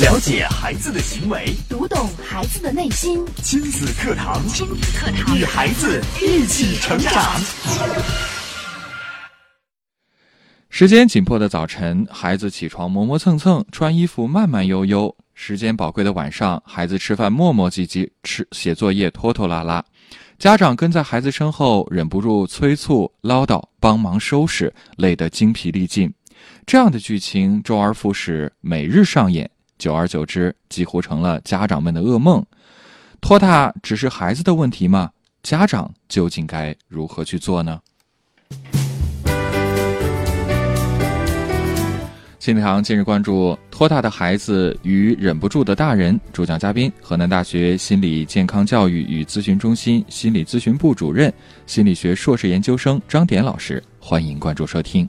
了解孩子的行为，读懂孩子的内心。亲子课堂，亲子课堂，与孩子一起成长。时间紧迫的早晨，孩子起床磨磨蹭蹭，穿衣服慢慢悠悠；时间宝贵的晚上，孩子吃饭磨磨唧唧，吃写作业拖拖拉拉。家长跟在孩子身后，忍不住催促、唠叨、帮忙收拾，累得精疲力尽。这样的剧情周而复始，每日上演，久而久之，几乎成了家长们的噩梦。拖沓只是孩子的问题吗？家长究竟该如何去做呢？心理堂近日关注拖沓的孩子与忍不住的大人，主讲嘉宾河南大学心理健康教育与咨询中心心理咨询部主任、心理学硕士研究生张典老师。欢迎关注收听。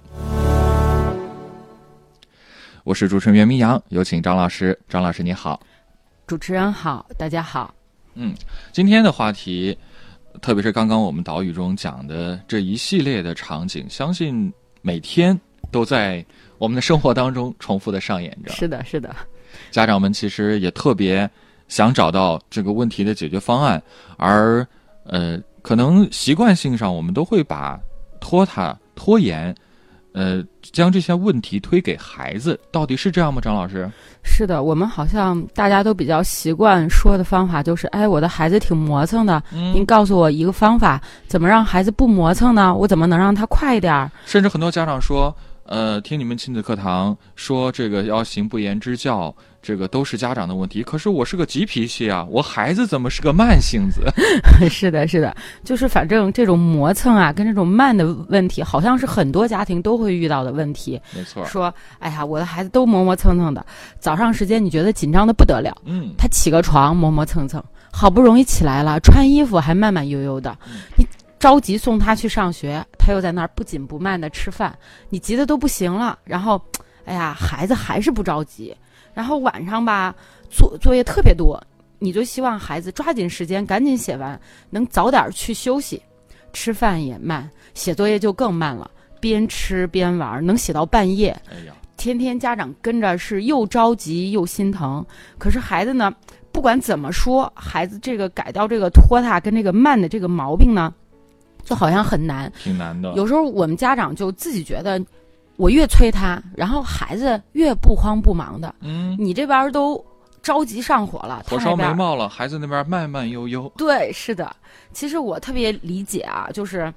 我是主持人袁明阳，有请张老师。张老师你好，主持人好，大家好。嗯，今天的话题，特别是刚刚我们导语中讲的这一系列的场景，相信每天都在。我们的生活当中重复的上演着，是的，是的。家长们其实也特别想找到这个问题的解决方案，而呃，可能习惯性上我们都会把拖沓、拖延，呃，将这些问题推给孩子。到底是这样吗，张老师？是的，我们好像大家都比较习惯说的方法就是：哎，我的孩子挺磨蹭的，您告诉我一个方法，怎么让孩子不磨蹭呢？我怎么能让他快一点？甚至很多家长说。呃，听你们亲子课堂说这个要行不言之教，这个都是家长的问题。可是我是个急脾气啊，我孩子怎么是个慢性子？是的，是的，就是反正这种磨蹭啊，跟这种慢的问题，好像是很多家庭都会遇到的问题。没错。说，哎呀，我的孩子都磨磨蹭蹭的，早上时间你觉得紧张的不得了。嗯。他起个床磨磨蹭蹭，好不容易起来了，穿衣服还慢慢悠悠的。你。着急送他去上学，他又在那儿不紧不慢的吃饭，你急的都不行了。然后，哎呀，孩子还是不着急。然后晚上吧，作作业特别多，你就希望孩子抓紧时间赶紧写完，能早点去休息。吃饭也慢，写作业就更慢了，边吃边玩，能写到半夜。哎呀，天天家长跟着是又着急又心疼。可是孩子呢，不管怎么说，孩子这个改掉这个拖沓跟这个慢的这个毛病呢？就好像很难，挺难的。有时候我们家长就自己觉得，我越催他，然后孩子越不慌不忙的。嗯，你这边都着急上火了，火烧眉毛了，孩子那边慢慢悠悠。对，是的。其实我特别理解啊，就是，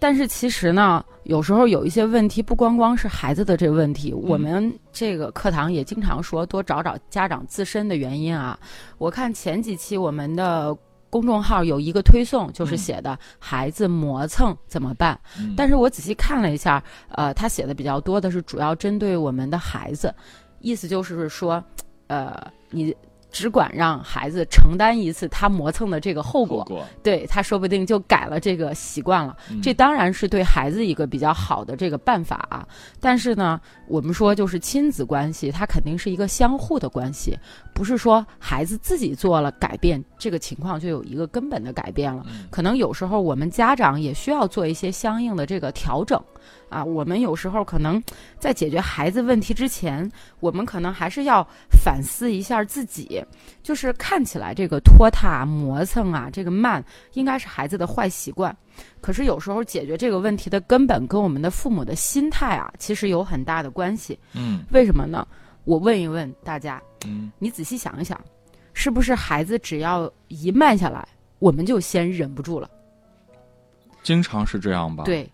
但是其实呢，有时候有一些问题不光光是孩子的这个问题，我们这个课堂也经常说多找找家长自身的原因啊。我看前几期我们的。公众号有一个推送，就是写的孩子磨蹭怎么办？但是我仔细看了一下，呃，他写的比较多的是主要针对我们的孩子，意思就是说，呃，你。只管让孩子承担一次他磨蹭的这个后果，对他说不定就改了这个习惯了。这当然是对孩子一个比较好的这个办法啊。但是呢，我们说就是亲子关系，它肯定是一个相互的关系，不是说孩子自己做了改变，这个情况就有一个根本的改变了。可能有时候我们家长也需要做一些相应的这个调整。啊，我们有时候可能在解决孩子问题之前，我们可能还是要反思一下自己。就是看起来这个拖沓、磨蹭啊，这个慢，应该是孩子的坏习惯。可是有时候解决这个问题的根本跟我们的父母的心态啊，其实有很大的关系。嗯，为什么呢？我问一问大家，嗯，你仔细想一想，是不是孩子只要一慢下来，我们就先忍不住了？经常是这样吧？对。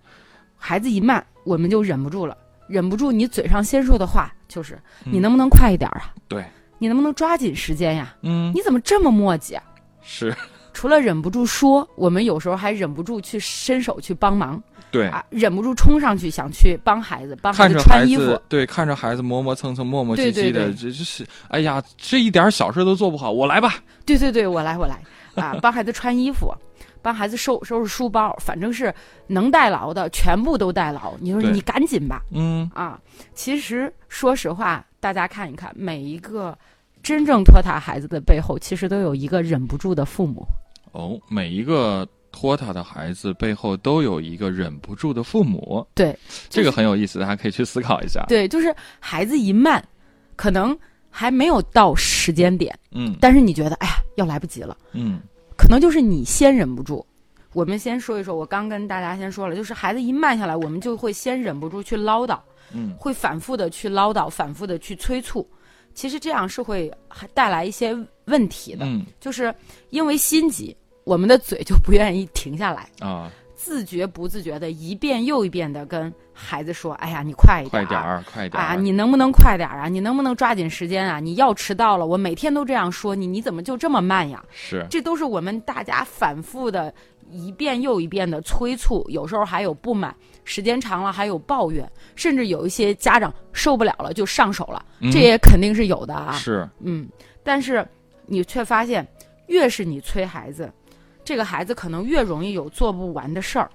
孩子一慢，我们就忍不住了，忍不住你嘴上先说的话就是你能不能快一点啊？对，你能不能抓紧时间呀？嗯，你怎么这么磨叽啊？是，除了忍不住说，我们有时候还忍不住去伸手去帮忙。对啊，忍不住冲上去想去帮孩子，帮孩子穿衣服。对，看着孩子磨磨蹭蹭、磨磨唧唧的，这这是哎呀，这一点小事都做不好，我来吧。对对对，我来我来啊，帮孩子穿衣服。帮孩子收收拾书包，反正是能代劳的全部都代劳。你说你赶紧吧，嗯啊，其实说实话，大家看一看，每一个真正拖沓孩子的背后，其实都有一个忍不住的父母。哦，每一个拖沓的孩子背后都有一个忍不住的父母。对，这个很有意思，大家可以去思考一下。对，就是孩子一慢，可能。还没有到时间点，嗯但是你觉得哎呀要来不及了，嗯可能就是你先忍不住。我们先说一说，我刚跟大家先说了，就是孩子一慢下来，我们就会先忍不住去唠叨，嗯会反复的去唠叨，反复的去催促。其实这样是会还带来一些问题的，嗯就是因为心急，我们的嘴就不愿意停下来，啊，自觉不自觉的一遍又一遍的跟孩子说：“哎呀，你快一点，快点儿，快点儿啊，你能不能快点儿啊？你能不能抓紧时间啊？你要迟到了，我每天都这样说你，你怎么就这么慢呀？”是这都是我们大家反复的一遍又一遍的催促，有时候还有不满，时间长了还有抱怨，甚至有一些家长受不了了就上手了，嗯这也肯定是有的啊。是嗯，但是你却发现，越是你催孩子，这个孩子可能越容易有做不完的事儿。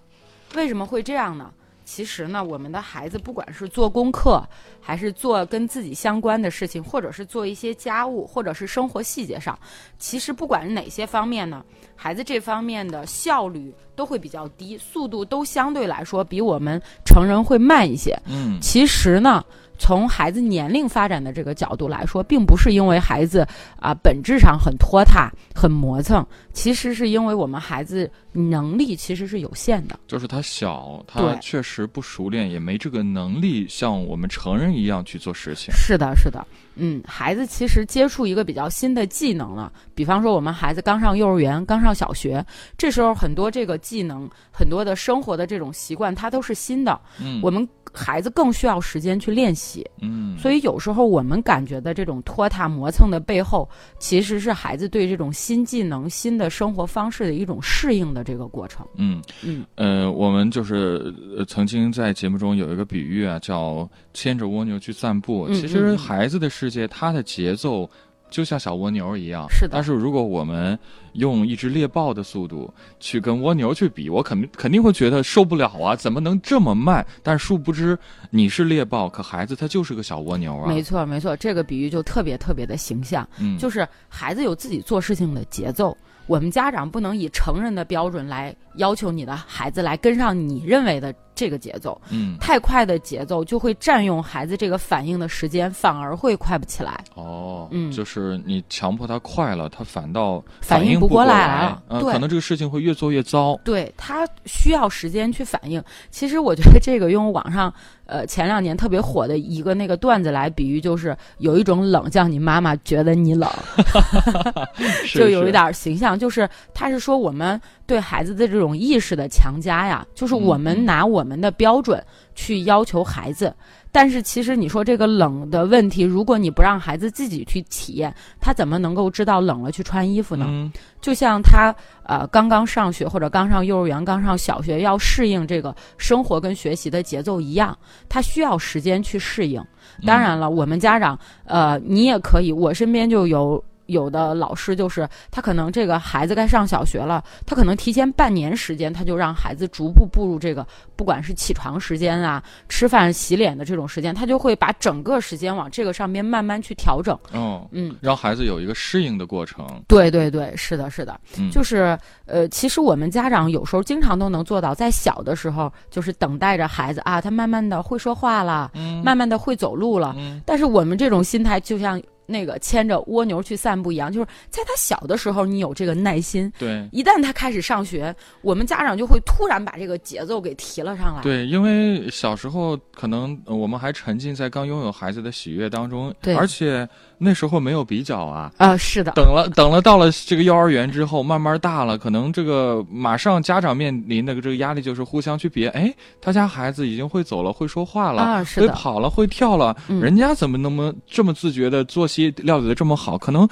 为什么会这样呢？其实呢，我们的孩子不管是做功课，还是做跟自己相关的事情，或者是做一些家务，或者是生活细节上，其实不管是哪些方面呢，孩子这方面的效率都会比较低，速度都相对来说比我们成人会慢一些。嗯其实呢，从孩子年龄发展的这个角度来说，并不是因为孩子啊、本质上很拖沓、很磨蹭，其实是因为我们孩子能力其实是有限的。就是他小，他确实不熟练，也没这个能力像我们成人一样去做事情。是的，是的，嗯，孩子其实接触一个比较新的技能了，比方说我们孩子刚上幼儿园、刚上小学，这时候很多这个技能、很多的生活的这种习惯，它都是新的，嗯，我们孩子更需要时间去练习。嗯，所以有时候我们感觉的这种拖沓磨蹭的背后，其实是孩子对这种新技能、新的生活方式的一种适应的这个过程。嗯嗯呃，我们就是呃曾经在节目中有一个比喻啊，叫牵着蜗牛去散步。嗯其实孩子的世界，他的节奏就像小蜗牛一样。是的但是如果我们用一只猎豹的速度去跟蜗牛去比，我肯定肯定会觉得受不了啊！怎么能这么慢？但殊不知你是猎豹，可孩子他就是个小蜗牛啊。没错，没错，这个比喻就特别特别的形象。嗯，就是孩子有自己做事情的节奏，我们家长不能以成人的标准来要求你的孩子来跟上你认为的这个节奏。嗯太快的节奏就会占用孩子这个反应的时间，反而会快不起来。哦，嗯就是你强迫他快了，他反倒反应不过来来了，嗯，对可能这个事情会越做越糟。对他需要时间去反应。其实我觉得这个用网上呃前两年特别火的一个那个段子来比喻，就是有一种冷叫你妈妈觉得你冷，就有一点形象。就是他是说我们对孩子的这种意识的强加呀，就是我们拿我们的标准去要求孩子。但是其实你说这个冷的问题，如果你不让孩子自己去体验，他怎么能够知道冷了去穿衣服呢？嗯就像他呃刚刚上学或者刚上幼儿园、刚上小学，要适应这个生活跟学习的节奏一样，他需要时间去适应。当然了，我们家长呃，你也可以，我身边就有。有的老师就是他可能这个孩子该上小学了，他可能提前半年时间，他就让孩子逐步步入这个，不管是起床时间啊、吃饭、洗脸的这种时间，他就会把整个时间往这个上面慢慢去调整。哦，嗯，让孩子有一个适应的过程。对对对，是的，是的，嗯就是呃，其实我们家长有时候经常都能做到，在小的时候就是等待着孩子啊，他慢慢的会说话了，嗯慢慢的会走路了。嗯但是我们这种心态就像那个牵着蜗牛去散步一样，就是在他小的时候你有这个耐心，对。一旦他开始上学，我们家长就会突然把这个节奏给提了上来。对，因为小时候可能呃我们还沉浸在刚拥有孩子的喜悦当中，对。而且那时候没有比较啊。啊、是的，等了等了，到了这个幼儿园之后，慢慢大了，可能这个马上家长面临的这个压力就是互相去比，哎，他家孩子已经会走了，会说话了，啊是的会跑了，会跳了，嗯人家怎么那么这么自觉的作息料理的这么好？可能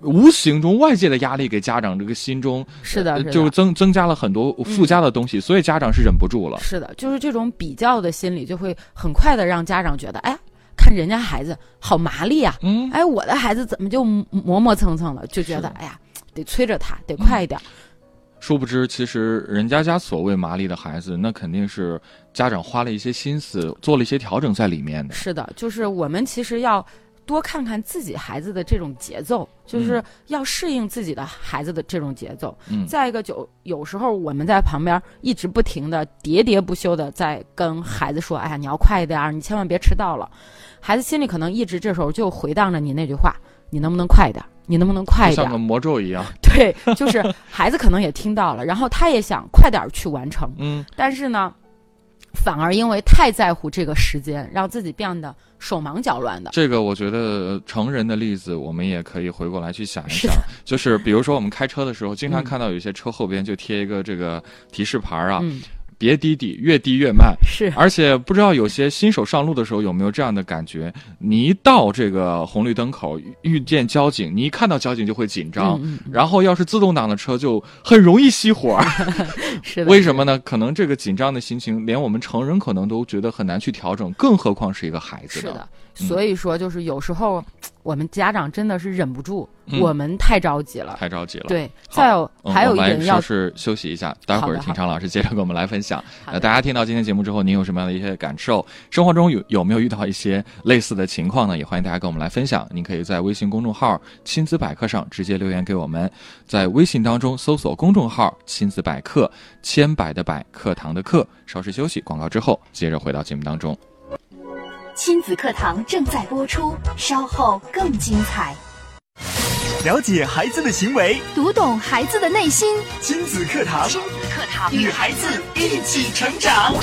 无形中外界的压力给家长这个心中是的，是的呃就增增加了很多附加的东西，所以家长是忍不住了。是的，就是这种比较的心理，就会很快的让家长觉得，哎，看人家孩子好麻利啊，嗯，哎，我的孩子怎么就磨磨蹭蹭的，就觉得哎呀，得催着他，得快一点。殊不知，其实人家家所谓麻利的孩子，那肯定是家长花了一些心思，做了一些调整在里面的。是的，就是我们其实要多看看自己孩子的这种节奏，就是要适应自己的孩子的这种节奏。嗯再一个就有时候我们在旁边一直不停的喋喋不休的在跟孩子说：“哎呀，你要快一点儿，你千万别迟到了。”孩子心里可能一直这时候就回荡着你那句话：“你能不能快一点儿？你能不能快一点儿像个魔咒一样。？”对，就是孩子可能也听到了，然后他也想快点儿去完成，嗯，但是呢，反而因为太在乎这个时间，让自己变得手忙脚乱的。这个我觉得成人的例子，我们也可以回过来去想一是想，就是比如说我们开车的时候，经常嗯看到有些车后边就贴一个这个提示牌啊，嗯，别滴滴，越滴越慢。是而且不知道有些新手上路的时候有没有这样的感觉？你一到这个红绿灯口遇见交警，你一看到交警就会紧张，然后要是自动挡的车就很容易熄火。是的，为什么呢？可能这个紧张的心情，连我们成人可能都觉得很难去调整，更何况是一个孩子呢？是的，嗯所以说就是有时候我们家长真的是忍不住，嗯我们太着急了。太着急了。对，好再有嗯还有一点要稍事休息一下，待会儿听常老师接着给我们来分享。呃，大家听到今天节目之后，您有什么样的一些感受？生活中有有没有遇到一些类似的情况呢？也欢迎大家跟我们来分享。您可以在微信公众号“亲子百科”上直接留言给我们，在微信当中搜索公众号“亲子百科”，千百的百，课堂的课。稍事休息，广告之后接着回到节目当中。亲子课堂正在播出，稍后更精彩。了解孩子的行为，读懂孩子的内心，亲子课堂，亲子课堂与孩子一起成长。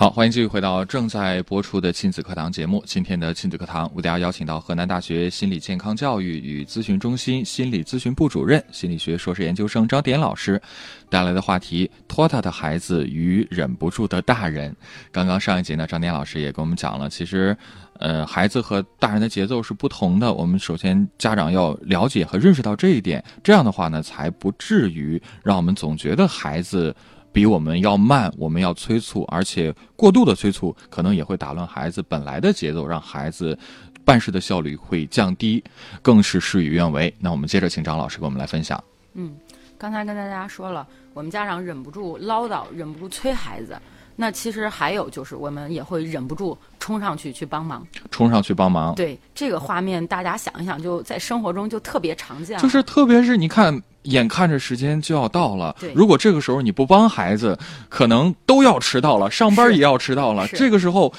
好，欢迎继续回到正在播出的亲子课堂节目。今天的亲子课堂，为大家邀请到河南大学心理健康教育与咨询中心心理咨询部主任、心理学硕士研究生张典老师带来的话题：拖沓的孩子与忍不住的大人。刚刚上一节呢，张典老师也跟我们讲了，其实，呃，孩子和大人的节奏是不同的。我们首先家长要了解和认识到这一点，这样的话呢，才不至于让我们总觉得孩子。比我们要慢，我们要催促，而且过度的催促可能也会打乱孩子本来的节奏，让孩子办事的效率会降低，更是事与愿违。那我们接着请张老师给我们来分享。嗯，刚才跟大家说了，我们家长忍不住唠叨，忍不住催孩子。那其实还有就是，我们也会忍不住冲上去去帮忙。冲上去帮忙，对这个画面，大家想一想，就在生活中就特别常见。就是特别是你看，眼看着时间就要到了，如果这个时候你不帮孩子，可能都要迟到了，上班也要迟到了。这个时候，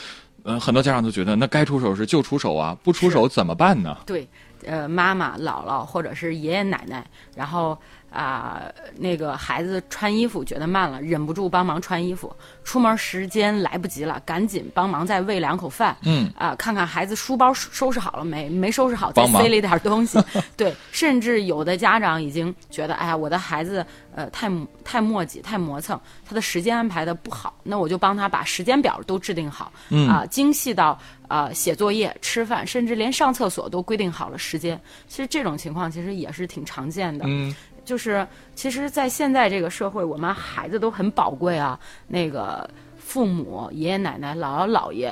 呃，很多家长都觉得，那该出手时就出手啊，不出手怎么办呢？对，呃，妈妈、姥姥或者是爷爷奶奶，然后啊、那个孩子穿衣服觉得慢了，忍不住帮忙穿衣服。出门时间来不及了，赶紧帮忙再喂两口饭。嗯啊、看看孩子书包收收拾好了没？没收拾好，再塞了一点东西。对，甚至有的家长已经觉得，哎呀，我的孩子呃太太磨叽、太磨蹭，他的时间安排的不好，那我就帮他把时间表都制定好。嗯啊、精细到啊写作业、吃饭，甚至连上厕所都规定好了时间。其实这种情况其实也是挺常见的。嗯，就是其实，在现在这个社会，我们孩子都很宝贵啊。那个父母、爷爷奶奶、姥姥姥爷，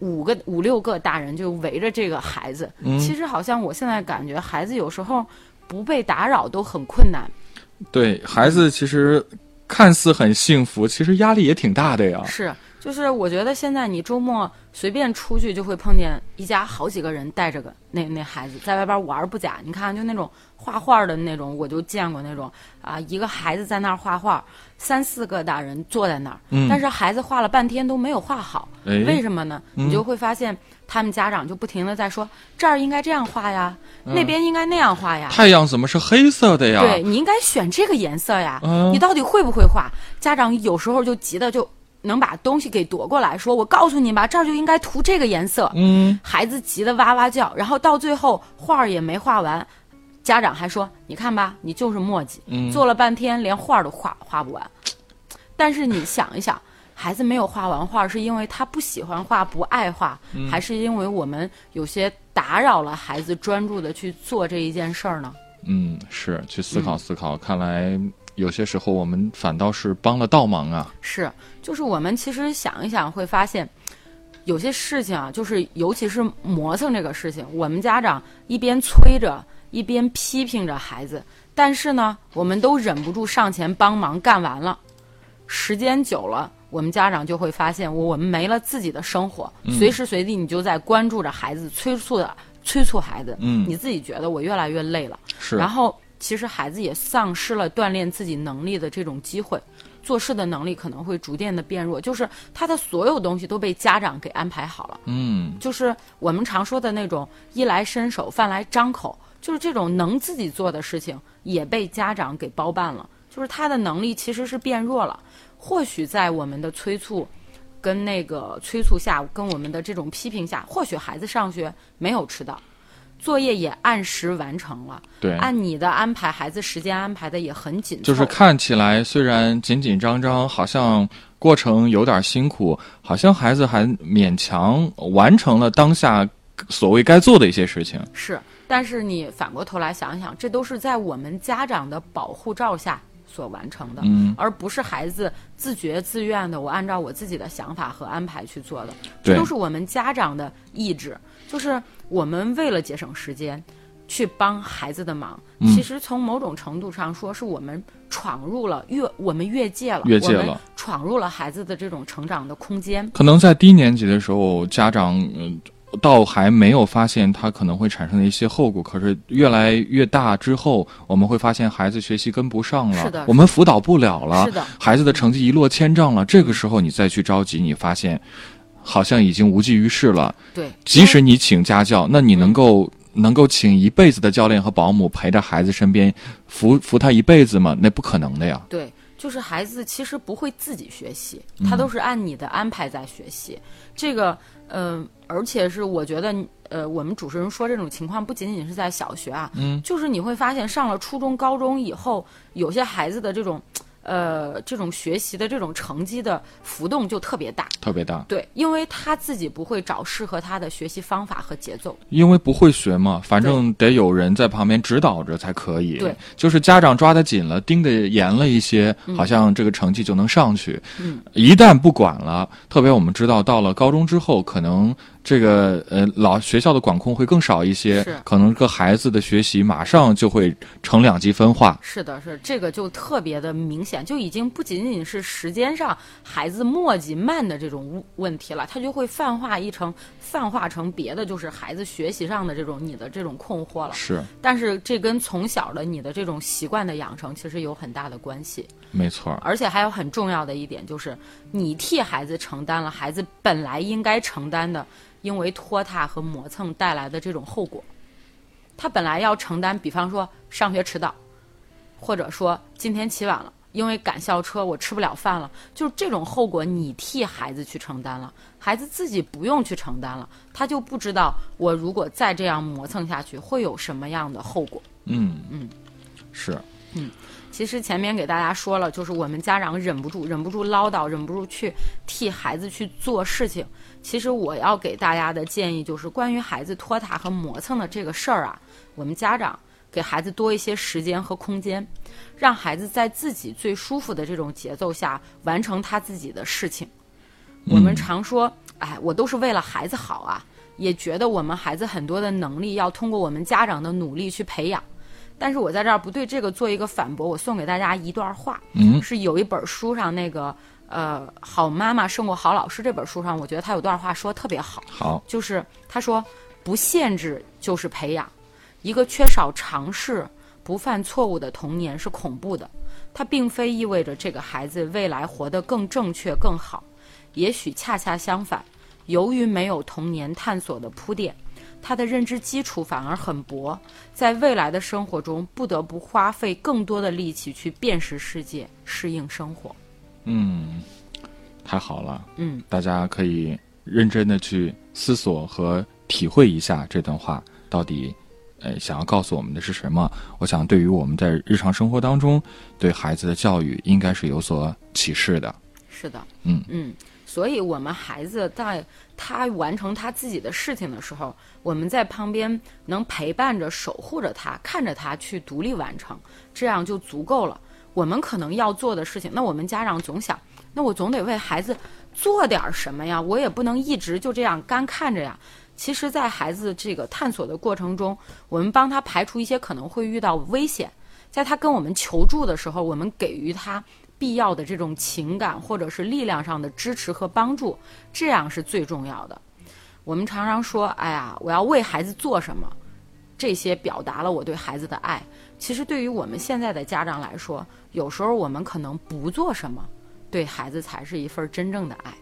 五个五六个大人就围着这个孩子。嗯其实好像我现在感觉，孩子有时候不被打扰都很困难。对孩子其实看似很幸福，其实压力也挺大的呀。是，就是我觉得现在你周末随便出去就会碰见一家好几个人带着个那那孩子在外边玩儿不假。你看，就那种画画的那种，我就见过那种啊，一个孩子在那儿画画，三四个大人坐在那儿，嗯但是孩子画了半天都没有画好，哎为什么呢？嗯你就会发现他们家长就不停的在说这儿应该这样画呀，嗯那边应该那样画呀。太阳怎么是黑色的呀？对你应该选这个颜色呀，嗯你到底会不会画？家长有时候就急的就能把东西给夺过来，说我告诉你吧，这儿就应该涂这个颜色。嗯，孩子急得哇哇叫，然后到最后画儿也没画完，家长还说你看吧，你就是磨叽，嗯做了半天连画儿都画画不完。但是你想一想。孩子没有画完画，是因为他不喜欢画、不爱画，嗯还是因为我们有些打扰了孩子专注的去做这一件事儿呢？嗯，是去思考嗯思考。看来有些时候我们反倒是帮了倒忙啊。是，就是我们其实想一想会发现，有些事情啊，就是尤其是磨蹭这个事情，我们家长一边催着，一边批评着孩子，但是呢，我们都忍不住上前帮忙干完了。时间久了，我们家长就会发现，我我们没了自己的生活，嗯随时随地你就在关注着孩子，催促的催促孩子，嗯你自己觉得我越来越累了，是，然后其实孩子也丧失了锻炼自己能力的这种机会，做事的能力可能会逐渐的变弱，就是他的所有东西都被家长给安排好了，嗯就是我们常说的那种衣来伸手，饭来张口，就是这种能自己做的事情也被家长给包办了，就是他的能力其实是变弱了。或许在我们的催促。跟那个催促下，跟我们的这种批评下，或许孩子上学没有迟到，作业也按时完成了，对，按你的安排，孩子时间安排的也很紧凑，就是看起来虽然紧紧张张，好像过程有点辛苦，好像孩子还勉强完成了当下所谓该做的一些事情。是，但是你反过头来想想，这都是在我们家长的保护罩下所完成的，嗯，而不是孩子自觉自愿的，我按照我自己的想法和安排去做的，这都是我们家长的意志，就是我们为了节省时间。去帮孩子的忙，嗯其实从某种程度上说，是我们闯入了越我们越界了，越界了闯入了孩子的这种成长的空间。可能在低年级的时候，家长嗯。倒还没有发现它可能会产生的一些后果，可是越来越大之后，我们会发现孩子学习跟不上了，是的我们辅导不了了，是的，孩子的成绩一落千丈了。这个时候你再去着急，你发现好像已经无济于事了。对，即使你请家教，那你能够、能够请一辈子的教练和保姆陪着孩子身边扶扶他一辈子吗？那不可能的呀。对，就是孩子其实不会自己学习，嗯他都是按你的安排在学习。这个，嗯、而且是我觉得，呃，我们主持人说这种情况不仅仅是在小学啊，嗯，就是你会发现上了初中、高中以后，有些孩子的这种，呃，这种学习的这种成绩的浮动就特别大。特别大，对，因为他自己不会找适合他的学习方法和节奏。因为不会学嘛，反正得有人在旁边指导着才可以。对，就是家长抓得紧了，盯得严了一些，好像这个成绩就能上去。嗯，一旦不管了，特别我们知道到了高中之后，可能这个呃老学校的管控会更少一些是，可能个孩子的学习马上就会成两极分化。是的，是这个就特别的明显，就已经不仅仅是时间上孩子磨叽慢的这种问问题了，它就会泛化一成泛化成别的，就是孩子学习上的这种你的这种困惑了。是，但是这跟从小的你的这种习惯的养成其实有很大的关系，没错。而且还有很重要的一点就是，你替孩子承担了孩子本来应该承担的，因为拖沓和磨蹭带来的这种后果。他本来要承担，比方说上学迟到，或者说今天起晚了，因为赶校车我吃不了饭了，就是这种后果你替孩子去承担了，孩子自己不用去承担了，他就不知道我如果再这样磨蹭下去会有什么样的后果。嗯嗯，是嗯，其实前面给大家说了，就是我们家长忍不住、忍不住唠叨，忍不住去替孩子去做事情。其实我要给大家的建议就是，关于孩子拖沓和磨蹭的这个事儿啊，我们家长给孩子多一些时间和空间，让孩子在自己最舒服的这种节奏下完成他自己的事情。我们常说，哎，我都是为了孩子好啊，也觉得我们孩子很多的能力要通过我们家长的努力去培养。但是我在这儿不对这个做一个反驳，我送给大家一段话，嗯是有一本书上那个呃《好妈妈胜过好老师》这本书上，我觉得他有段话说得特别好，好，就是他说不限制就是培养，一个缺少尝试、不犯错误的童年是恐怖的，它并非意味着这个孩子未来活得更正确、更好，也许恰恰相反，由于没有童年探索的铺垫。他的认知基础反而很薄，在未来的生活中不得不花费更多的力气去辨识世界、适应生活。嗯，太好了，嗯，大家可以认真的去思索和体会一下这段话到底，呃，想要告诉我们的是什么？我想，对于我们在日常生活当中对孩子的教育，应该是有所启示的。是的，嗯嗯，所以我们孩子在他完成他自己的事情的时候，我们在旁边能陪伴着、守护着他，看着他去独立完成，这样就足够了。我们可能要做的事情，那我们家长总想，那我总得为孩子做点什么呀，我也不能一直就这样干看着呀。其实，在孩子这个探索的过程中，我们帮他排除一些可能会遇到危险，在他跟我们求助的时候，我们给予他必要的这种情感或者是力量上的支持和帮助，这样是最重要的。我们常常说，哎呀，我要为孩子做什么，这些表达了我对孩子的爱。其实对于我们现在的家长来说，有时候我们可能不做什么，对孩子才是一份真正的爱。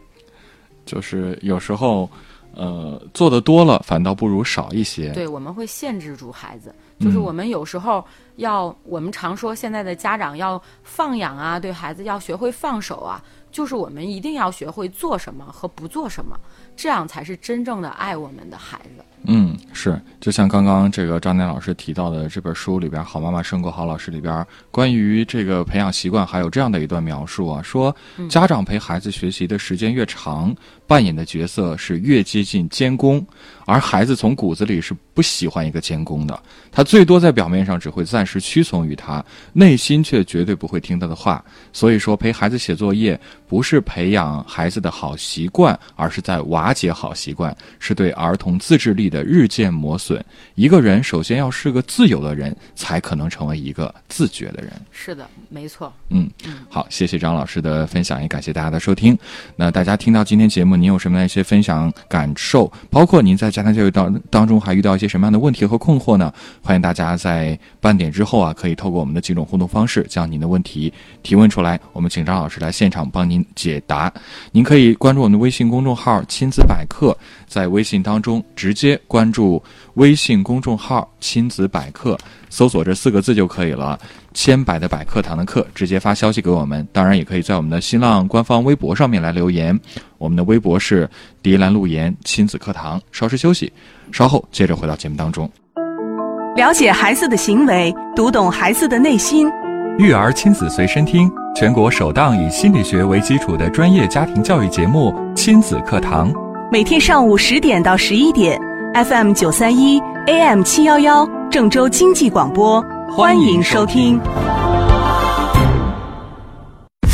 就是有时候，呃，做的多了，反倒不如少一些。对，我们会限制住孩子。就是我们有时候要，我们常说现在的家长要放养啊，对孩子要学会放手啊。就是我们一定要学会做什么和不做什么，这样才是真正的爱我们的孩子。嗯，是，就像刚刚这个张楠老师提到的这本书里边，《好妈妈胜过好老师》里边，关于这个培养习惯，还有这样的一段描述啊，说家长陪孩子学习的时间越长，扮演的角色是越接近监工，而孩子从骨子里是不喜欢一个监工的，他最多在表面上只会暂时屈从于他，内心却绝对不会听他的话。所以说，陪孩子写作业。不是培养孩子的好习惯，而是在瓦解好习惯，是对儿童自制力的日渐磨损。一个人首先要是个自由的人，才可能成为一个自觉的人。是的，没错。嗯嗯，好，谢谢张老师的分享，也感谢大家的收听。那大家听到今天节目，您有什么样一些分享感受？包括您在家庭教育当当中还遇到一些什么样的问题和困惑呢？欢迎大家在半点之后啊，可以透过我们的几种互动方式，将您的问题提问出来，我们请张老师来现场帮您。解答，您可以关注我们的微信公众号“亲子百科”，在微信当中直接关注微信公众号“亲子百科”，搜索这四个字就可以了。千百的百课堂的课，直接发消息给我们。当然，也可以在我们的新浪官方微博上面来留言。我们的微博是“迪兰路言亲子课堂”。稍事休息，稍后接着回到节目当中。了解孩子的行为，读懂孩子的内心。育儿亲子随身听，全国首档以心理学为基础的专业家庭教育节目《亲子课堂》，每天上午十点到十一点，FM 九三一，AM 七幺幺，郑州经济广播，欢迎收听。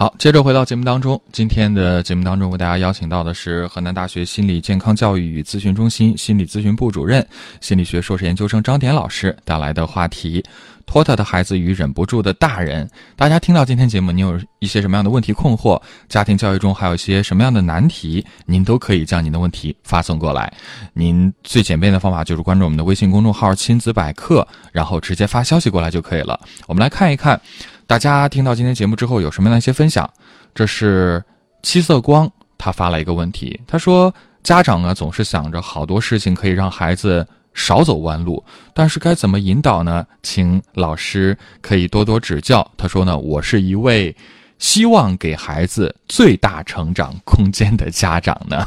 好，接着回到节目当中。今天的节目当中，为大家邀请到的是河南大学心理健康教育与咨询中心心理咨询部主任、心理学硕士研究生张典老师带来的话题：拖沓的孩子与忍不住的大人。大家听到今天节目，您有一些什么样的问题困惑？家庭教育中还有一些什么样的难题？您都可以将您的问题发送过来。您最简便的方法就是关注我们的微信公众号“亲子百科”，然后直接发消息过来就可以了。我们来看一看。大家听到今天节目之后有什么样的一些分享？这是七色光，他发了一个问题，他说：“家长呢总是想着好多事情可以让孩子少走弯路，但是该怎么引导呢？请老师可以多多指教。”他说呢：“我是一位希望给孩子最大成长空间的家长呢。”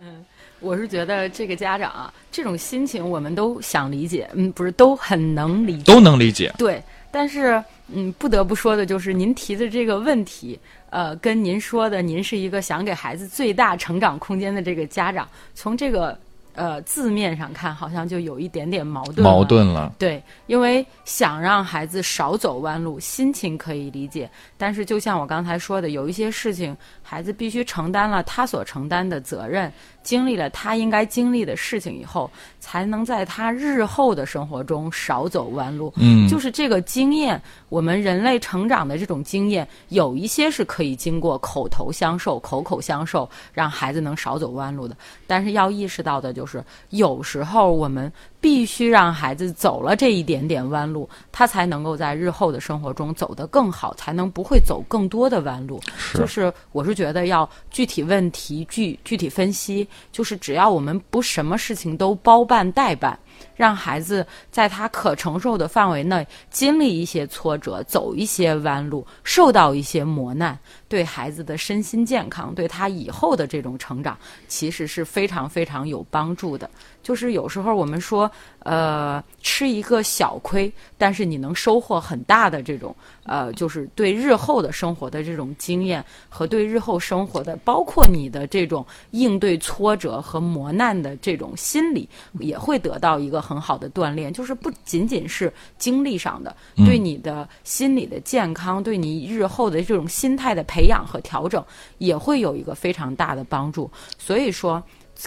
嗯，我是觉得这个家长啊，这种心情我们都想理解，嗯，不是都很能理解，都能理解，对，但是。嗯，不得不说的就是您提的这个问题，呃，跟您说的，您是一个想给孩子最大成长空间的这个家长，从这个。呃，字面上看好像就有一点点矛盾。矛盾了。对，因为想让孩子少走弯路，心情可以理解。但是，就像我刚才说的，有一些事情，孩子必须承担了他所承担的责任，经历了他应该经历的事情以后，才能在他日后的生活中少走弯路。嗯，就是这个经验，我们人类成长的这种经验，有一些是可以经过口头相授、口口相授，让孩子能少走弯路的。但是要意识到的就是。是，有时候我们必须让孩子走了这一点点弯路，他才能够在日后的生活中走得更好，才能不会走更多的弯路。就是我是觉得要具体问题具具体分析，就是只要我们不什么事情都包办代办，让孩子在他可承受的范围内经历一些挫折，走一些弯路，受到一些磨难，对孩子的身心健康，对他以后的这种成长，其实是非常非常有帮助的。就是有时候我们说，呃，吃一个小亏，但是你能收获很大的这种，呃，就是对日后的生活的这种经验和对日后生活的，包括你的这种应对挫折和磨难的这种心理，也会得到一个很好的锻炼。就是不仅仅是精力上的，对你的心理的健康，对你日后的这种心态的培养和调整，也会有一个非常大的帮助。所以说。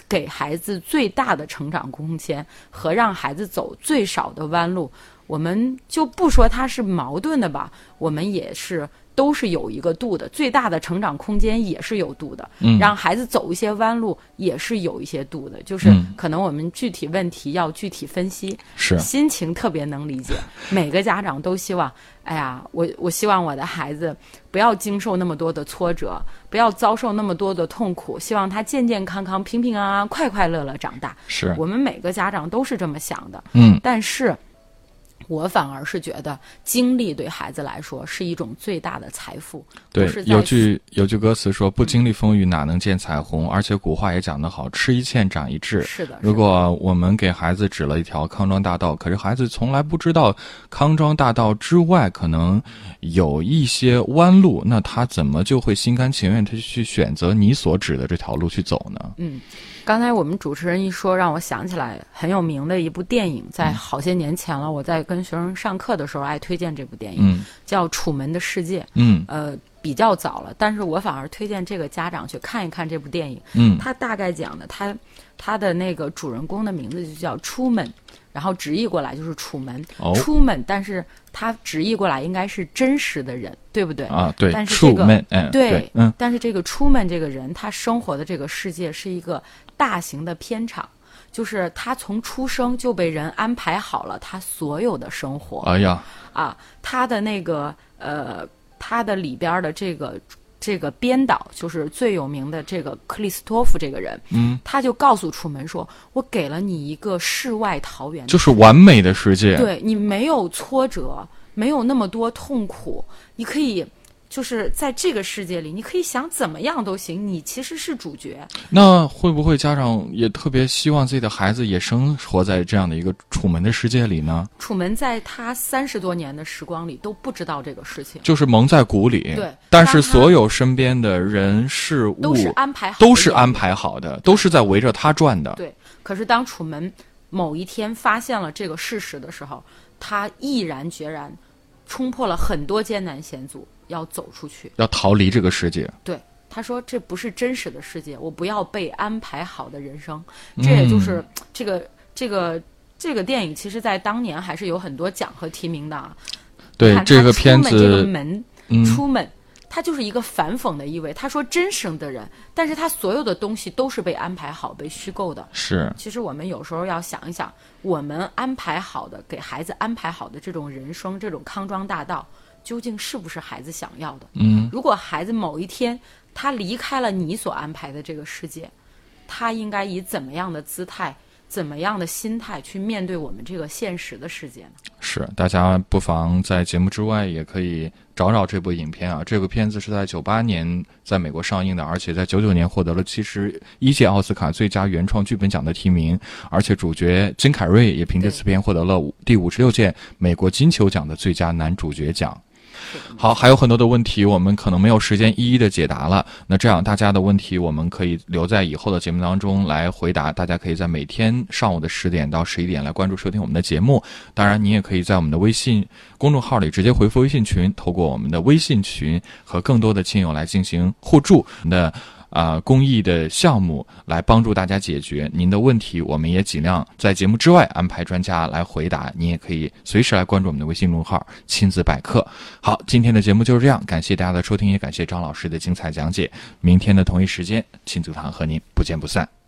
给孩子最大的成长空间和让孩子走最少的弯路，我们就不说它是矛盾的吧，我们也是。都是有一个度的，最大的成长空间也是有度的。嗯，让孩子走一些弯路也是有一些度的，就是可能我们具体问题要具体分析。是，心情特别能理解，每个家长都希望，哎呀，我我希望我的孩子不要经受那么多的挫折，不要遭受那么多的痛苦，希望他健健康康、平平安安、快快乐乐长大。是我们每个家长都是这么想的。嗯，但是。我反而是觉得，经历对孩子来说是一种最大的财富。对，有句有句歌词说：“不经历风雨，哪能见彩虹？”而且古话也讲得好：“吃一堑，长一智。”是的。如果我们给孩子指了一条康庄大道，可是孩子从来不知道康庄大道之外可能有一些弯路，那他怎么就会心甘情愿的去选择你所指的这条路去走呢？嗯。刚才我们主持人一说，让我想起来很有名的一部电影，在好些年前了。我在跟学生上课的时候，爱推荐这部电影，叫《楚门的世界》。嗯，呃，比较早了，但是我反而推荐这个家长去看一看这部电影。嗯，他大概讲的，他他的那个主人公的名字就叫出门。然后直译过来就是楚门，出门，但是他直译过来应该是真实的人，对不对？啊，对。但是这个，对，嗯。但是这个出门这个人，他生活的这个世界是一个大型的片场，就是他从出生就被人安排好了他所有的生活。哎呀，啊，他的那个呃，他的里边的这个。这个编导就是最有名的这个克里斯托夫这个人，嗯，他就告诉楚门说：“我给了你一个世外桃源，就是完美的世界，对你没有挫折，没有那么多痛苦，你可以。”就是在这个世界里，你可以想怎么样都行，你其实是主角。那会不会家长也特别希望自己的孩子也生活在这样的一个楚门的世界里呢？楚门在他三十多年的时光里都不知道这个事情，就是蒙在鼓里。对，但是所有身边的人事物都是安排好，都是安排好的，都是在围着他转的。对，可是当楚门某一天发现了这个事实的时候，他毅然决然冲破了很多艰难险阻。要走出去，要逃离这个世界。对，他说这不是真实的世界，我不要被安排好的人生。这也就是这个这个这个电影，其实在当年还是有很多奖和提名的啊。对这个片子，这个门出门，他就是一个反讽的意味。他说真生的人，但是他所有的东西都是被安排好、被虚构的。是，其实我们有时候要想一想，我们安排好的给孩子安排好的这种人生，这种康庄大道。究竟是不是孩子想要的？嗯，如果孩子某一天他离开了你所安排的这个世界，他应该以怎么样的姿态、怎么样的心态去面对我们这个现实的世界呢？是，大家不妨在节目之外也可以找找这部影片啊。这个片子是在九八年在美国上映的，而且在九九年获得了七十一届奥斯卡最佳原创剧本奖的提名，而且主角金凯瑞也凭借此片获得了五第五十六届美国金球奖的最佳男主角奖。好，还有很多的问题，我们可能没有时间一一的解答了。那这样，大家的问题我们可以留在以后的节目当中来回答。大家可以在每天上午的十点到十一点来关注收听我们的节目。当然，你也可以在我们的微信公众号里直接回复微信群，透过我们的微信群和更多的亲友来进行互助。那。啊，公益的项目来帮助大家解决您的问题，我们也尽量在节目之外安排专家来回答。您也可以随时来关注我们的微信公众号“亲子百科”。好，今天的节目就是这样，感谢大家的收听，也感谢张老师的精彩讲解。明天的同一时间，亲子堂和您不见不散。